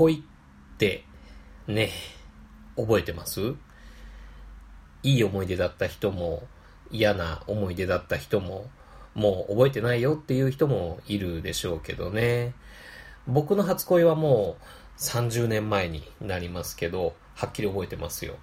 恋ってね、覚えてます？いい思い出だった人も嫌な思い出だった人ももう覚えてないよっていう人もいるでしょうけどね。僕の初恋はもう30年前になりますけど、はっきり覚えてますよ。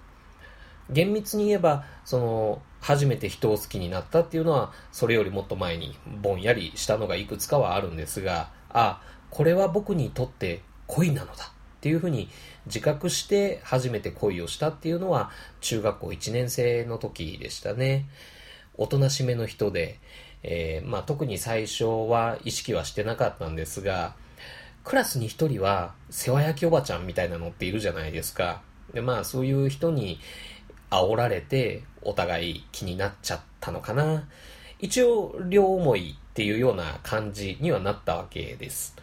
厳密に言えば、その、初めて人を好きになったっていうのは、それよりもっと前にぼんやりしたのがいくつかはあるんですが、あ、これは僕にとって恋なのだっていうふうに自覚して初めて恋をしたっていうのは、中学校1年生の時でしたね。おとなしめの人で、えー、まあ、特に最初は意識はしてなかったんですが、クラスに一人は世話焼きおばちゃんみたいなのっているじゃないですか。で、まあそういう人に煽られてお互い気になっちゃったのかな。一応両思いっていうような感じにはなったわけです。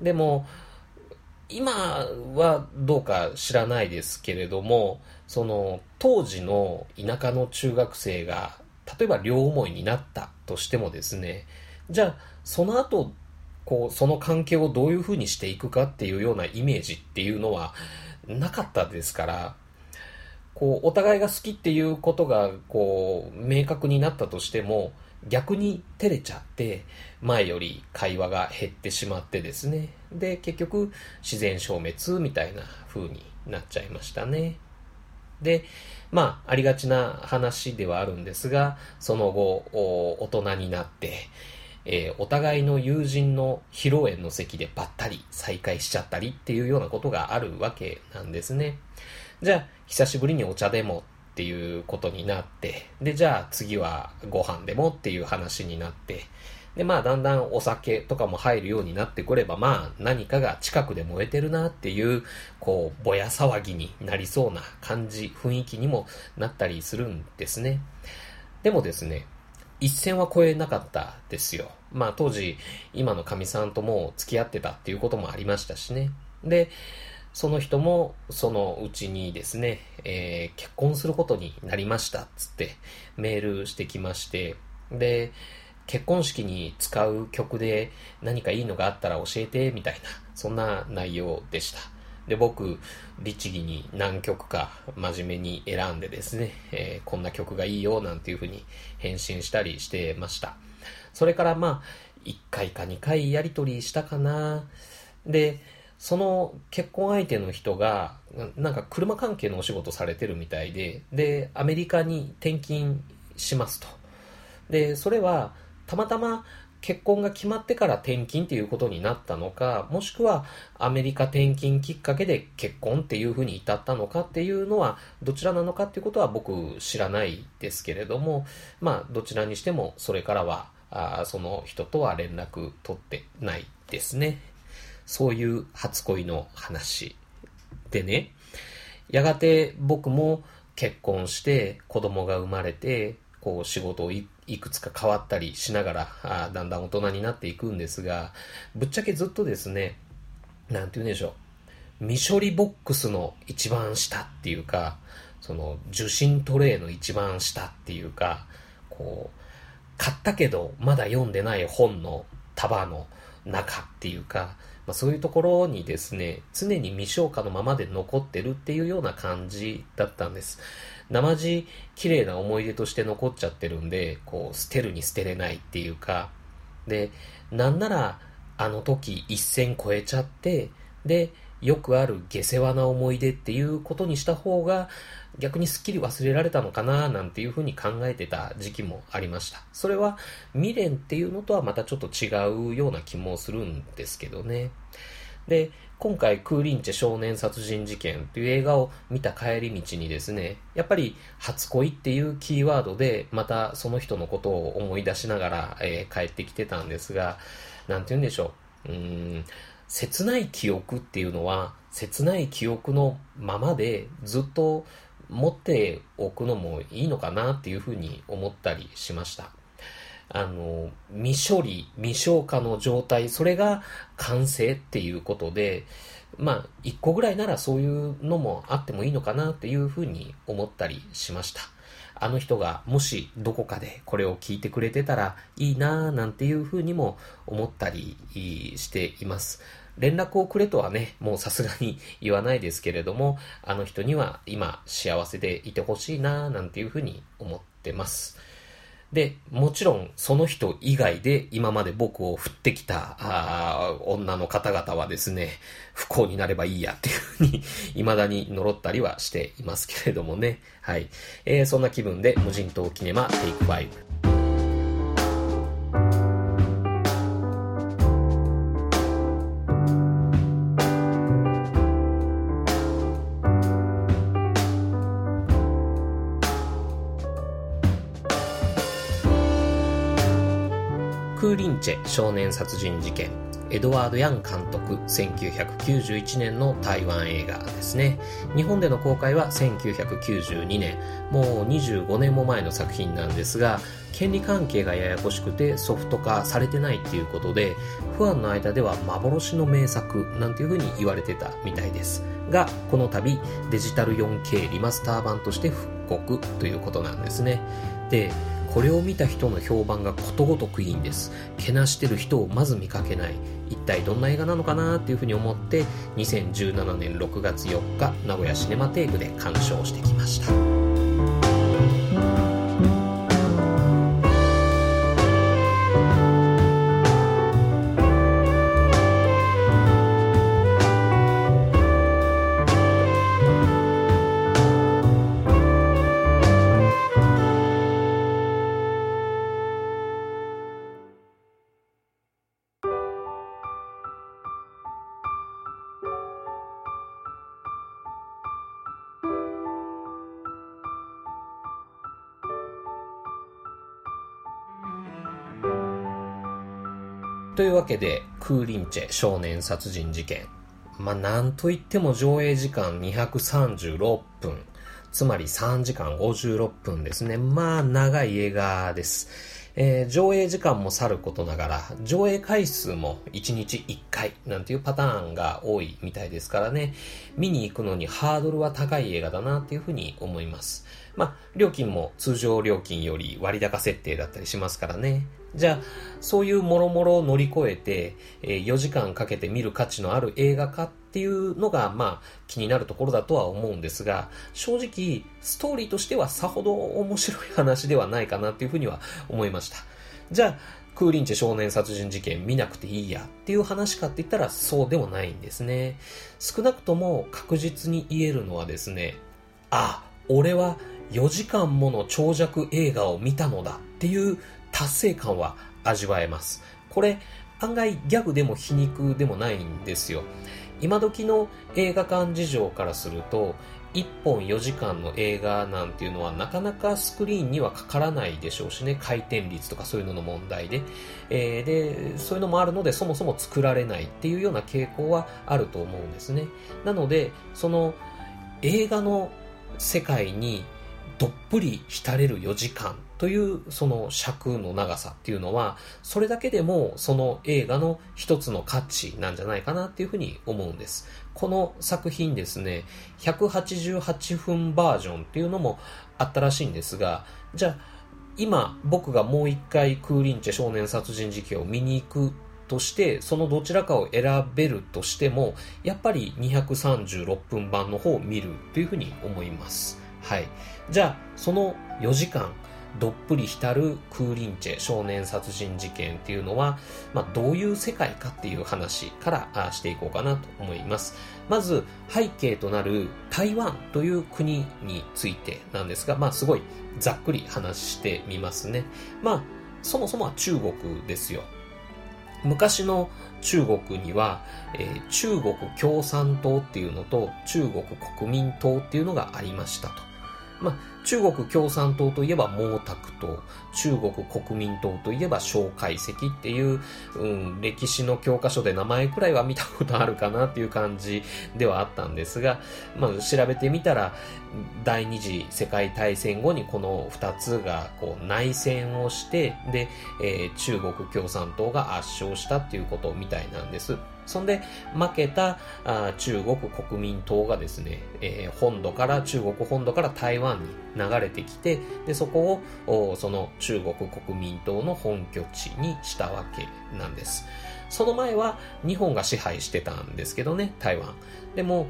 でも、今はどうか知らないですけれども、その当時の田舎の中学生が例えば両思いになったとしてもですね、じゃあその後こう、その関係をどういうふうにしていくかっていうようなイメージっていうのはなかったですから、こう、お互いが好きっていうことが、こう、明確になったとしても、逆に照れちゃって、前より会話が減ってしまってですね。で、結局、自然消滅みたいな風になっちゃいましたね。で、まあ、ありがちな話ではあるんですが、その後、大人になって、えー、お互いの友人の披露宴の席でばったり再会しちゃったりっていうようなことがあるわけなんですね。じゃあ、久しぶりにお茶でもっていうことになって、で、じゃあ次はご飯でもっていう話になって、で、まあだんだんお酒とかも入るようになってくれば、まあ何かが近くで燃えてるなっていう、こう、ぼや騒ぎになりそうな感じ、雰囲気にもなったりするんですね。でもですね、一線は越えなかったですよ。まあ当時、今のかみさんとも付き合ってたっていうこともありましたしね。で、その人もそのうちにですね、えー、結婚することになりましたっつってメールしてきまして、で、結婚式に使う曲で何かいいのがあったら教えてみたいな、そんな内容でした。で、僕、律儀に何曲か真面目に選んでですね、えー、こんな曲がいいよなんていう風に返信したりしてました。それからまあ、1回か2回やり取りしたかな。で、その結婚相手の人が、なんか車関係のお仕事されてるみたいで、で、アメリカに転勤しますと。で、それは、たまたま結婚が決まってから転勤っていうことになったのか、もしくはアメリカ転勤きっかけで結婚っていうふうに至ったのかっていうのは、どちらなのかっていうことは僕知らないですけれども、まあ、どちらにしてもそれからは、あその人とは連絡取ってないですね。そういう初恋の話でね、やがて僕も結婚して子供が生まれて、こう仕事をいくつか変わったりしながら、あだんだん大人になっていくんですが、ぶっちゃけずっとですね、なんて言うんでしょう。未処理ボックスの一番下っていうか、その受信トレイの一番下っていうか、こう、買ったけどまだ読んでない本の束の中っていうか、まあ、そういうところにですね、常に未消化のままで残ってるっていうような感じだったんです。生地綺麗な思い出として残っちゃってるんで、こう、捨てるに捨てれないっていうか、で、なんなら、あの時一線超えちゃって、で、よくある下世話な思い出っていうことにした方が、逆にすっきり忘れられたのかななんていうふうに考えてた時期もありました。それは未練っていうのとはまたちょっと違うような気もするんですけどね。で、今回、クーリンチェ少年殺人事件という映画を見た帰り道にですね、やっぱり初恋っていうキーワードで、またその人のことを思い出しながら、えー、帰ってきてたんですが、なんて言うんでしょう。うーん、切ない記憶っていうのは、切ない記憶のままでずっと持っておくのもいいのかなっていうふうに思ったりしました。あの、未処理、未消化の状態、それが完成っていうことで、まあ、一個ぐらいならそういうのもあってもいいのかなっていうふうに思ったりしました。あの人がもしどこかでこれを聞いてくれてたらいいなぁなんていうふうにも思ったりしています。連絡をくれとはね、もうさすがに 言わないですけれども、あの人には今幸せでいてほしいななんていうふうに思ってます。で、もちろんその人以外で今まで僕を振ってきたあ女の方々はですね、不幸になればいいやっていうふうに 未だに呪ったりはしていますけれどもね。はい。えー、そんな気分で無人島キネマテイク5。少年殺人事件エドワード・ヤン監督1991年の台湾映画ですね。日本での公開は1992年。もう25年も前の作品なんですが権利関係がややこしくてソフト化されてないっていうことでファンの間では幻の名作なんていう風に言われてたみたいです。がこの度デジタル 4K リマスター版として復刻ということなんですね。でこれを見た人の評判がことごとくいいんです。けなしてる人をまず見かけない。一体どんな映画なのかなっていうふうに思って2017年6月4日名古屋シネマテークで鑑賞してきました。というわけで、クーリンチェ少年殺人事件。まあ、なんといっても上映時間236分。つまり3時間56分ですね。まあ、長い映画です。えー、上映時間もさることながら、上映回数も1日1回なんていうパターンが多いみたいですからね、見に行くのにハードルは高い映画だなっていうふうに思います。まあ、料金も通常料金より割高設定だったりしますからね。じゃあ、そういうもろもろを乗り越えて、えー、4時間かけて見る価値のある映画化っっていうのが、まあ、気になるところだとは思うんですが、正直、ストーリーとしてはさほど面白い話ではないかなっていうふうには思いました。じゃあ、クーリンチェ少年殺人事件見なくていいやっていう話かって言ったらそうでもないんですね。少なくとも確実に言えるのはですね、あ、俺は4時間もの長尺映画を見たのだっていう達成感は味わえます。これ、案外ギャグでも皮肉でもないんですよ。今時の映画館事情からすると、1本4時間の映画なんていうのはなかなかスクリーンにはかからないでしょうしね、回転率とかそういうのの問題で。えー、で、そういうのもあるのでそもそも作られないっていうような傾向はあると思うんですね。なので、その映画の世界にどっぷり浸れる4時間というその尺の長さっていうのは、それだけでもその映画の一つの価値なんじゃないかなっていうふうに思うんです。この作品ですね、188分バージョンっていうのもあったらしいんですが、じゃあ今僕がもう一回クーリンチェ少年殺人事件を見に行くとして、そのどちらかを選べるとしても、やっぱり236分版の方を見るというふうに思います。はい。じゃあ、その4時間、どっぷり浸るクーリンチェ少年殺人事件っていうのは、まあ、どういう世界かっていう話からしていこうかなと思います。まず、背景となる台湾という国についてなんですが、まあ、すごいざっくり話してみますね。まあ、そもそもは中国ですよ。昔の中国には、えー、中国共産党っていうのと中国国民党っていうのがありましたと。まあ、中国共産党といえば毛沢東、中国国民党といえば蒋介石っていう、うん、歴史の教科書で名前くらいは見たことあるかなっていう感じではあったんですが、まあ、調べてみたら、第二次世界大戦後にこの二つがこう内戦をして、で、えー、中国共産党が圧勝したっていうことみたいなんです。そんで、負けたあ中国国民党がですね、えー、本土から、中国本土から台湾に流れてきて、で、そこを、その中国国民党の本拠地にしたわけなんです。その前は日本が支配してたんですけどね、台湾。でも、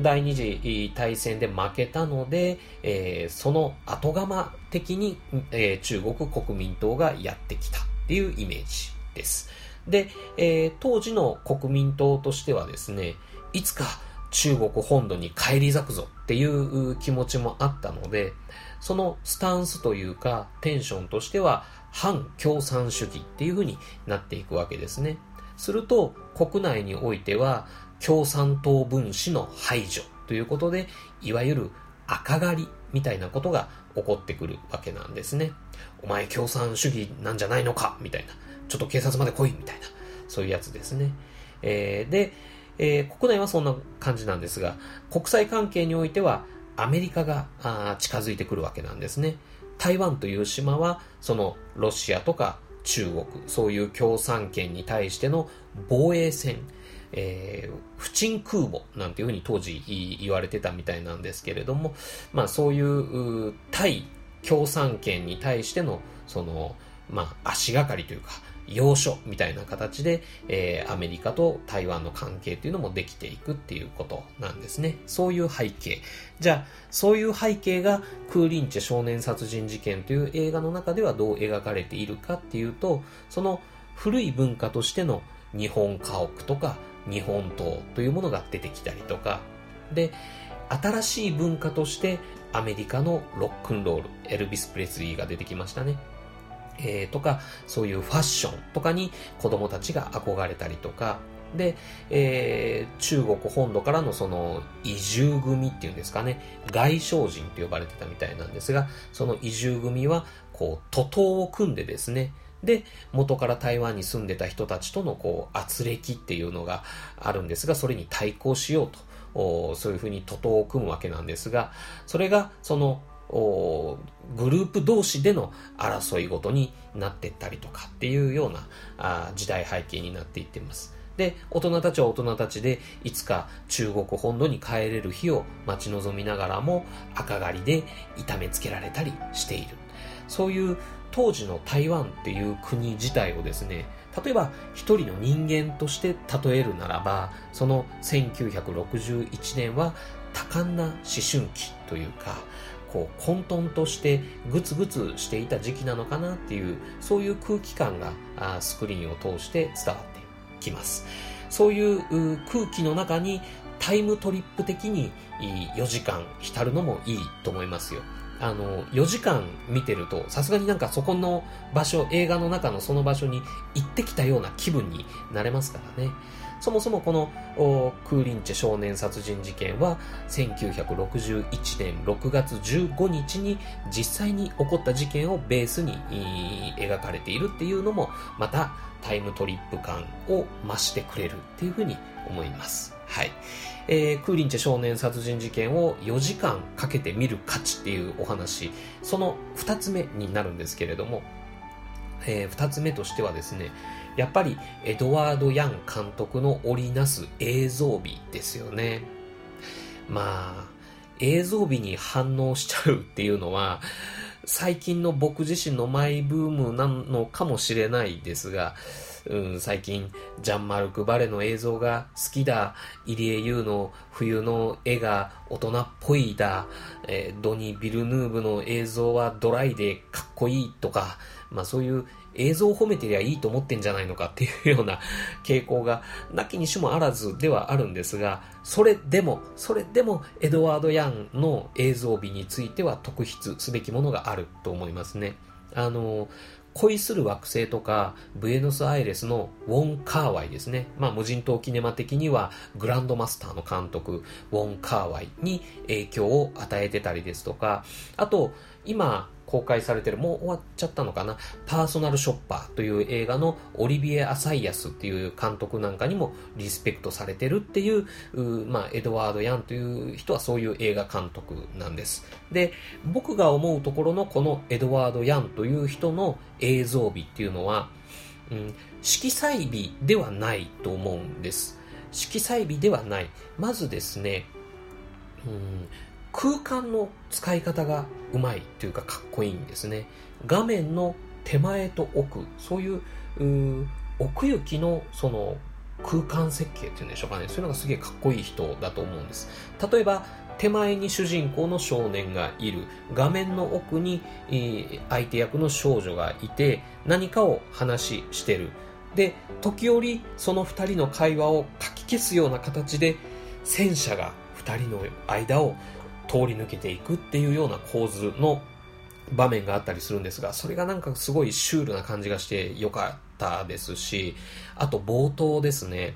第二次大戦で負けたので、えー、その後釜的に、えー、中国国民党がやってきたっていうイメージです。で、えー、当時の国民党としてはですね、いつか中国本土に返り咲くぞっていう気持ちもあったので、そのスタンスというかテンションとしては反共産主義っていう風になっていくわけですね。すると国内においては共産党分子の排除ということで、いわゆる赤狩りみたいなことが起こってくるわけなんですね。お前共産主義なんじゃないのかみたいな。ちょっと警察まで来いみたいな。そういうやつですね。えー、で、えー、国内はそんな感じなんですが、国際関係においてはアメリカが近づいてくるわけなんですね。台湾という島は、そのロシアとか中国、そういう共産圏に対しての防衛戦、えー、不沈空母なんていうふうに当時言われてたみたいなんですけれども、まあそういう対共産圏に対しての、その、まあ足がかりというか、要所みたいな形で、えー、アメリカと台湾の関係というのもできていくっていうことなんですね。そういう背景。じゃあ、そういう背景がクーリンチェ少年殺人事件という映画の中ではどう描かれているかっていうと、その古い文化としての日本家屋とか日本刀というものが出てきたりとか、で、新しい文化としてアメリカのロックンロール、エルビス・プレスリーが出てきましたね。えー、とか、そういうファッションとかに子供たちが憧れたりとか、で、えー、中国本土からのその移住組っていうんですかね、外省人と呼ばれてたみたいなんですが、その移住組は、こう、徒党を組んでですね、で、元から台湾に住んでた人たちとのこう、圧力っていうのがあるんですが、それに対抗しようと、そういうふうに徒党を組むわけなんですが、それが、その、グループ同士での争いごとになっていったりとかっていうようなあ時代背景になっていってます。で、大人たちは大人たちで、いつか中国本土に帰れる日を待ち望みながらも、赤狩りで痛めつけられたりしている。そういう当時の台湾っていう国自体をですね、例えば一人の人間として例えるならば、その1961年は多感な思春期というか、こう混沌としてグツグツしていた時期なのかなっていうそういう空気感があスクリーンを通して伝わってきますそういう空気の中にタイムトリップ的に4時間浸るのもいいと思いますよあの、4時間見てると、さすがになんかそこの場所、映画の中のその場所に行ってきたような気分になれますからね。そもそもこのクーリンチェ少年殺人事件は1961年6月15日に実際に起こった事件をベースに描かれているっていうのもまたタイムトリップ感を増してくれるっていうふうに思います。はい。えー、クーリンチェ少年殺人事件を4時間かけて見る価値っていうお話、その2つ目になるんですけれども、えー、2つ目としてはですね、やっぱりエドワード・ヤン監督の織りなす映像美ですよね。まあ、映像美に反応しちゃうっていうのは、最近の僕自身のマイブームなのかもしれないですが、うん、最近、ジャンマルク・バレの映像が好きだ、イリエ・ユーの冬の絵が大人っぽいだ、えー、ドニー・ビルヌーブの映像はドライでかっこいいとか、まあそういう映像を褒めてりゃいいと思ってんじゃないのかっていうような傾向がなきにしもあらずではあるんですが、それでも、それでもエドワード・ヤンの映像美については特筆すべきものがあると思いますね。あの、恋する惑星とか、ブエノスアイレスのウォン・カーワイですね。まあ、無人島キネマ的には、グランドマスターの監督、ウォン・カーワイに影響を与えてたりですとか、あと、今、公開されてる、もう終わっちゃったのかな、パーソナルショッパーという映画のオリビエ・アサイアスっていう監督なんかにもリスペクトされてるっていう、うまあ、エドワード・ヤンという人はそういう映画監督なんです。で、僕が思うところのこのエドワード・ヤンという人の映像美っていうのは、うん、色彩美ではないと思うんです。色彩美ではない。まずですね、うん、空間の使い方がうまいというかかっこいいんですね。画面の手前と奥、そういう奥行きのその空間設計っていうんでしょうかね。そういうのがすげえかっこいい人だと思うんです。例えば、手前に主人公の少年がいる。画面の奥に、えー、相手役の少女がいて、何かを話してる。で、時折その二人の会話をかき消すような形で、戦車が二人の間を通り抜けていくっていうような構図の場面があったりするんですが、それがなんかすごいシュールな感じがしてよかったですし、あと冒頭ですね、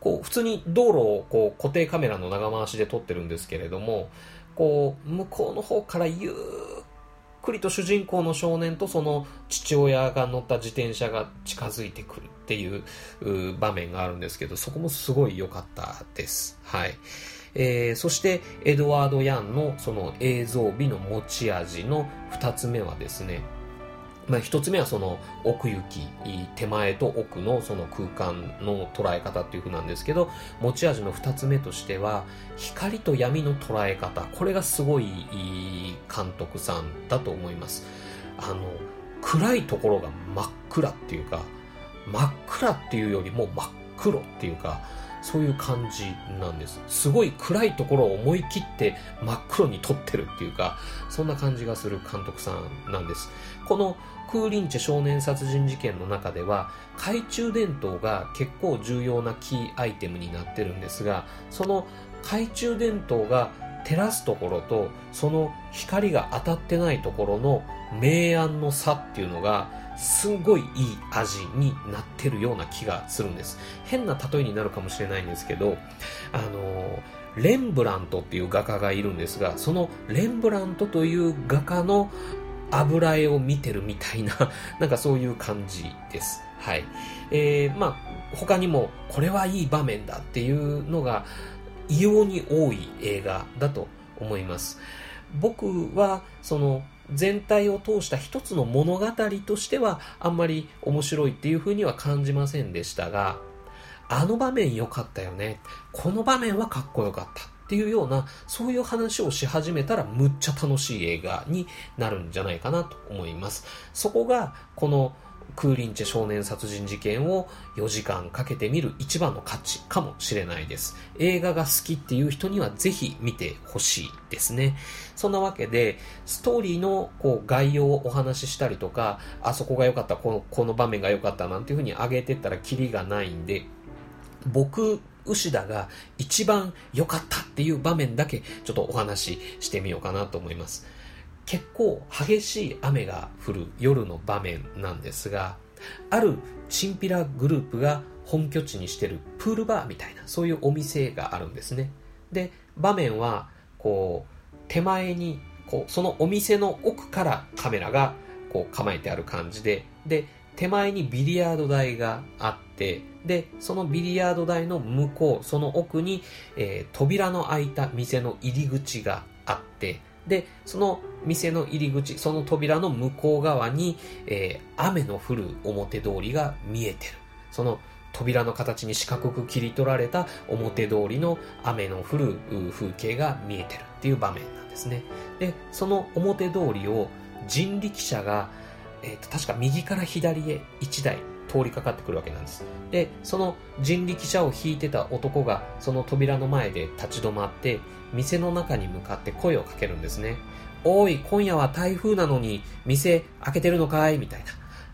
こう普通に道路をこう固定カメラの長回しで撮ってるんですけれども、こう向こうの方からゆっくりと主人公の少年とその父親が乗った自転車が近づいてくるっていう場面があるんですけど、そこもすごい良かったです。はい。えー、そしてエドワード・ヤンのその映像美の持ち味の二つ目はですね、まあ、一つ目はその奥行き、手前と奥のその空間の捉え方っていう風なんですけど、持ち味の二つ目としては、光と闇の捉え方。これがすごい監督さんだと思います。あの、暗いところが真っ暗っていうか、真っ暗っていうよりも真っ黒っていうか、そういう感じなんです。すごい暗いところを思い切って真っ黒に撮ってるっていうか、そんな感じがする監督さんなんです。このクーリンチェ少年殺人事件の中では懐中電灯が結構重要なキーアイテムになってるんですがその懐中電灯が照らすところとその光が当たってないところの明暗の差っていうのがすんごいいい味になってるような気がするんです。変な例えになるかもしれないんですけど、あの、レンブラントっていう画家がいるんですが、そのレンブラントという画家の油絵を見てるみたいな、なんかそういう感じです。はい。えー、まあ、他にも、これはいい場面だっていうのが、異様に多い映画だと思います。僕は、その、全体を通した一つの物語としては、あんまり面白いっていうふうには感じませんでしたが、あの場面良かったよね。この場面はかっこよかった。っていうような、そういう話をし始めたらむっちゃ楽しい映画になるんじゃないかなと思います。そこが、このクーリンチェ少年殺人事件を4時間かけて見る一番の価値かもしれないです。映画が好きっていう人にはぜひ見てほしいですね。そんなわけで、ストーリーのこう概要をお話ししたりとか、あそこが良かった、このこの場面が良かったなんていう風に上げてったらキリがないんで、僕牛田が一番良かったっていう場面だけちょっとお話ししてみようかなと思います。結構激しい雨が降る夜の場面なんですが、あるチンピラグループが本拠地にしてるプールバーみたいなそういうお店があるんですね。で、場面はこう手前にこうそのお店の奥からカメラがこう構えてある感じで、で、手前にビリヤード台があって、で、そのビリヤード台の向こう、その奥に、えー、扉の開いた店の入り口があって、で、その店の入り口、その扉の向こう側に、えー、雨の降る表通りが見えてる。その扉の形に四角く切り取られた表通りの雨の降る風景が見えてるっていう場面なんですね。で、その表通りを人力車が、えー、と確か右から左へ1台通りかかってくるわけなんです。で、その人力車を引いてた男がその扉の前で立ち止まって、店の中に向かって声をかけるんですね。おい、今夜は台風なのに店開けてるのかい？みたい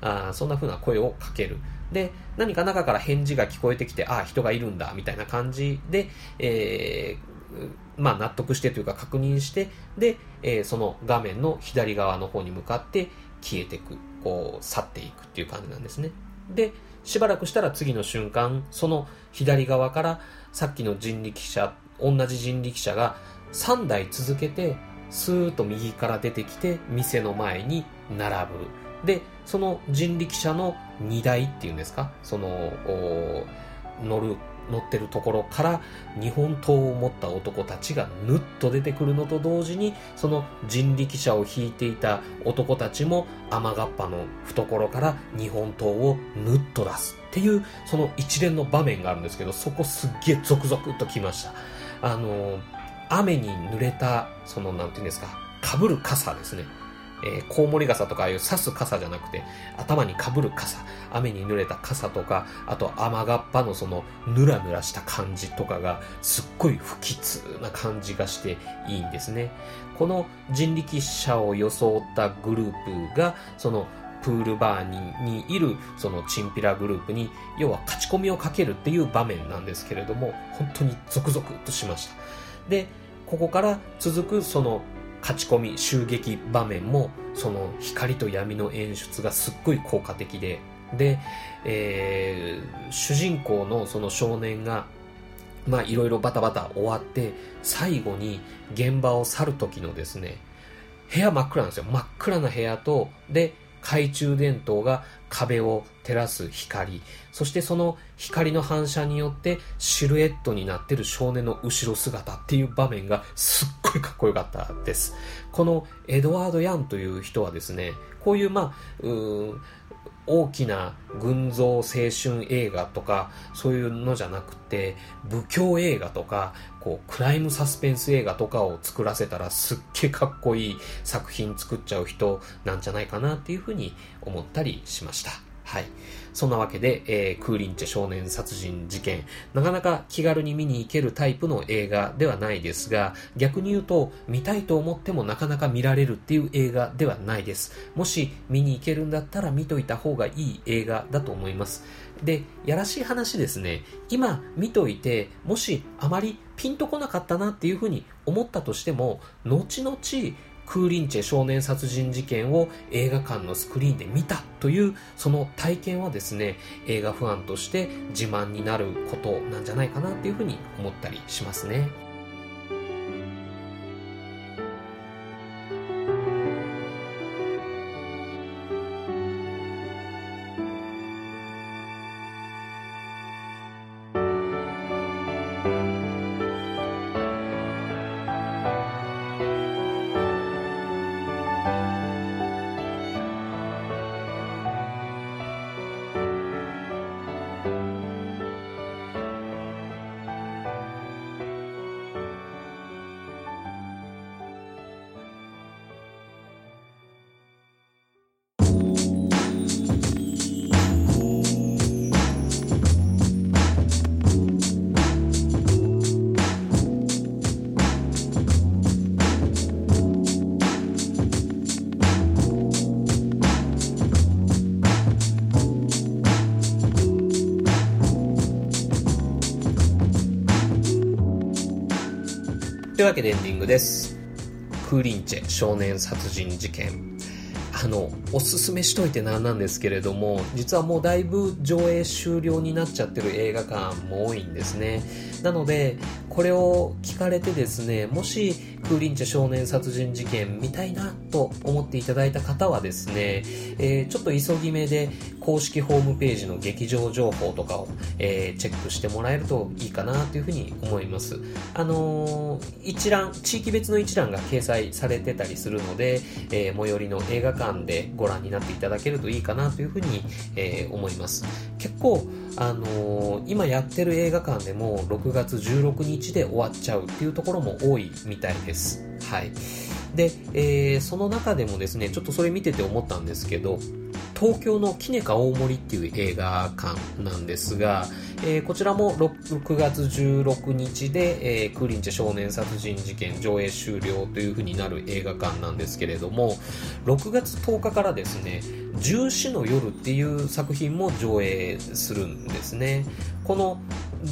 な。あそんな風な声をかける。で、何か中から返事が聞こえてきて、ああ、人がいるんだ、みたいな感じで、えー、まあ納得してというか確認して、で、えー、その画面の左側の方に向かって消えていく、こう、去っていくっていう感じなんですね。で、しばらくしたら次の瞬間、その左側からさっきの人力車、同じ人力車が3台続けて、スーッと右から出てきて、店の前に並ぶ。で、その人力車の荷台っていうんですか、その、乗る乗ってるところから日本刀を持った男たちがぬっと出てくるのと同時にその人力車を引いていた男たちも雨がっぱの懐から日本刀をぬっと出すっていうその一連の場面があるんですけどそこすっげえゾクゾクっときました。あの雨に濡れたそのなんていうんですかかぶる傘ですね。えー、コウモリ傘とかああいう刺す傘じゃなくて、頭にかぶる傘、雨に濡れた傘とか、あと雨がっぱのそのぬらぬらした感じとかが、すっごい不吉な感じがしていいんですね。この人力車を装ったグループが、そのプールバーにいるそのチンピラグループに要は勝ち込みをかけるっていう場面なんですけれども本当にゾクゾクとしましたでここから続くその勝ち込み襲撃場面もその光と闇の演出がすっごい効果的で。で、えー、主人公のその少年がまあいろいろバタバタ終わって最後に現場を去る時のですね部屋真っ暗なんですよ。真っ暗な部屋とで懐中電灯が壁を照らす光、そしてその光の反射によってシルエットになってる少年の後ろ姿っていう場面がすっごいかっこよかったです。このエドワード・ヤンという人はですね、こういうまあ、う大きな群像青春映画とかそういうのじゃなくて武教映画とかこうクライムサスペンス映画とかを作らせたらすっげえかっこいい作品作っちゃう人なんじゃないかなっていうふうに思ったりしました。はい。そんなわけで、えー、クーリンチェ少年殺人事件、なかなか気軽に見に行けるタイプの映画ではないですが、逆に言うと、見たいと思ってもなかなか見られるっていう映画ではないです。もし見に行けるんだったら見といた方がいい映画だと思います。で、やらしい話ですね、今見といて、もしあまりピンとこなかったなっていうふうに思ったとしても、後々クーリンチェ少年殺人事件を映画館のスクリーンで見たというその体験はですね映画ファンとして自慢になることなんじゃないかなっていうふうに思ったりしますね。というわけでエンディングです。クーリンチェ少年殺人事件。あの、おすすめしといてなんなんですけれども、実はもうだいぶ上映終了になっちゃってる映画館も多いんですね。なので、これを聞かれてですね、もしクーリンチェ少年殺人事件見たいなと思っていただいた方はですね、えー、ちょっと急ぎ目で公式ホームページの劇場情報とかを、えー、チェックしてもらえるといいかなというふうに思います。あのー、一覧、地域別の一覧が掲載されてたりするので、え最寄りの映画館でご覧になっていただけるといいかなというふうに、え思います。結構、あの今やってる映画館でも6月16日で終わっちゃうっていうところも多いみたいです。はい。で、えー、その中でもですね、ちょっとそれ見てて思ったんですけど、東京のキネカ大森っていう映画館なんですが、えー、こちらも 6, 6月16日で、えー、クーリンチェ少年殺人事件上映終了という風になる映画館なんですけれども、6月10日からですね、重視の夜っていう作品も上映するんですね。この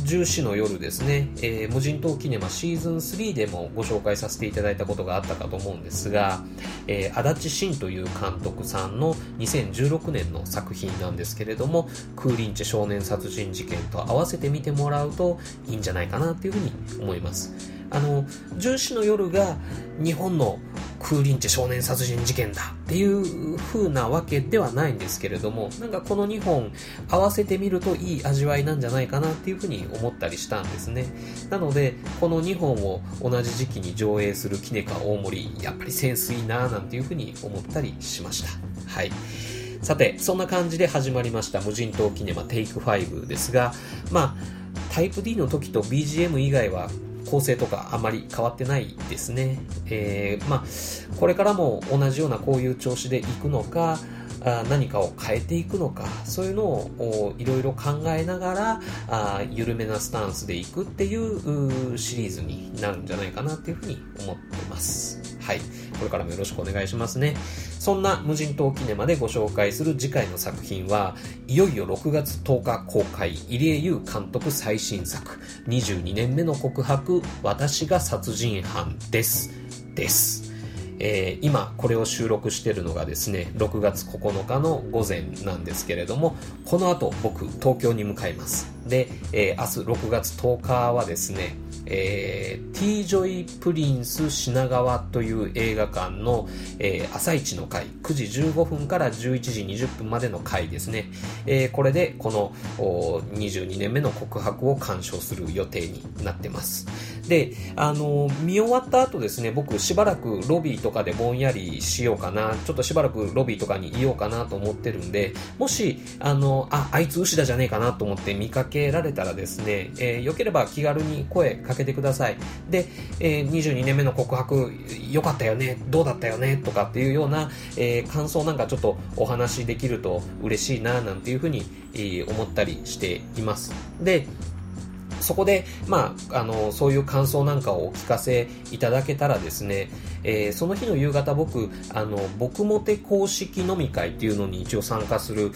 重視の夜ですね、えー、無人島キネマシーズン3でもご紹介させていただいたことがあったかと思うんですが、えー、足立慎という監督さんの2016年の作品なんですけれども、クーリンチェ少年殺人事件と合わせて見てもらうといいんじゃないかなっていうふうに思います。あの、重視の夜が日本のクーリンチェ少年殺人事件だっていう風なわけではないんですけれども、なんかこの2本合わせてみるといい味わいなんじゃないかなっていう風に思ったりしたんですね。なので、この2本を同じ時期に上映するキネカ大森、やっぱりセンスいいななんていう風に思ったりしました。はい。さて、そんな感じで始まりました無人島キネマテイク5ですが、まあ、タイプ D の時と BGM 以外は構成とかあまり変わってないですね。えー、まあ、これからも同じようなこういう調子でいくのか、あ何かを変えていくのかそういうのをいろいろ考えながらあ緩めなスタンスでいくっていうシリーズになるんじゃないかなっていうふうに思ってます。はい。これからもよろしくお願いしますね。そんな無人島キネマでご紹介する次回の作品は、いよいよ6月10日公開、入江優監督最新作、22年目の告白、私が殺人犯です。です。えー、今これを収録しているのがですね、6月9日の午前なんですけれども、この後僕東京に向かいます。で、えー、明日6月10日はですね、えー、T ジョイプリンス品川という映画館の、えー、朝一の回、9時15分から11時20分までの回ですね。えー、これでこの22年目の告白を鑑賞する予定になってます。で、あの、見終わった後ですね、僕しばらくロビーとかでぼんやりしようかな、ちょっとしばらくロビーとかにいようかなと思ってるんで、もし、あの、あ、あいつ牛田じゃねえかなと思って見かけられたらですね、えー、よければ気軽に声かけてください。で、えー、22年目の告白、良かったよね、どうだったよね、とかっていうような、えー、感想なんかちょっとお話できると嬉しいな、なんていうふうに、えー、思ったりしています。で、そこで、まあ、あの、そういう感想なんかをお聞かせいただけたらですね、えー、その日の夕方僕、あの、僕もて公式飲み会っていうのに一応参加する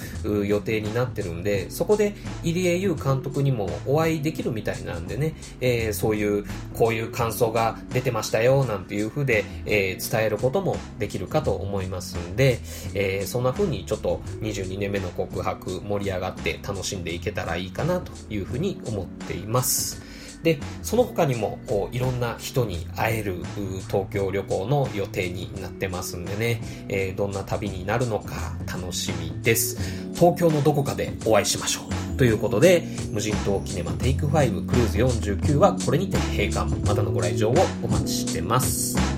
予定になってるんで、そこで入江優監督にもお会いできるみたいなんでね、えー、そういう、こういう感想が出てましたよ、なんていう風で、えー、伝えることもできるかと思いますんで、えー、そんな風にちょっと22年目の告白盛り上がって楽しんでいけたらいいかなという風に思っています。ますで、その他にもいろんな人に会える東京旅行の予定になってますんでね、えー、どんな旅になるのか楽しみです。東京のどこかでお会いしましょう。ということで、無人島キネマテイク5クルーズ49はこれにて閉館。またのご来場をお待ちしてます。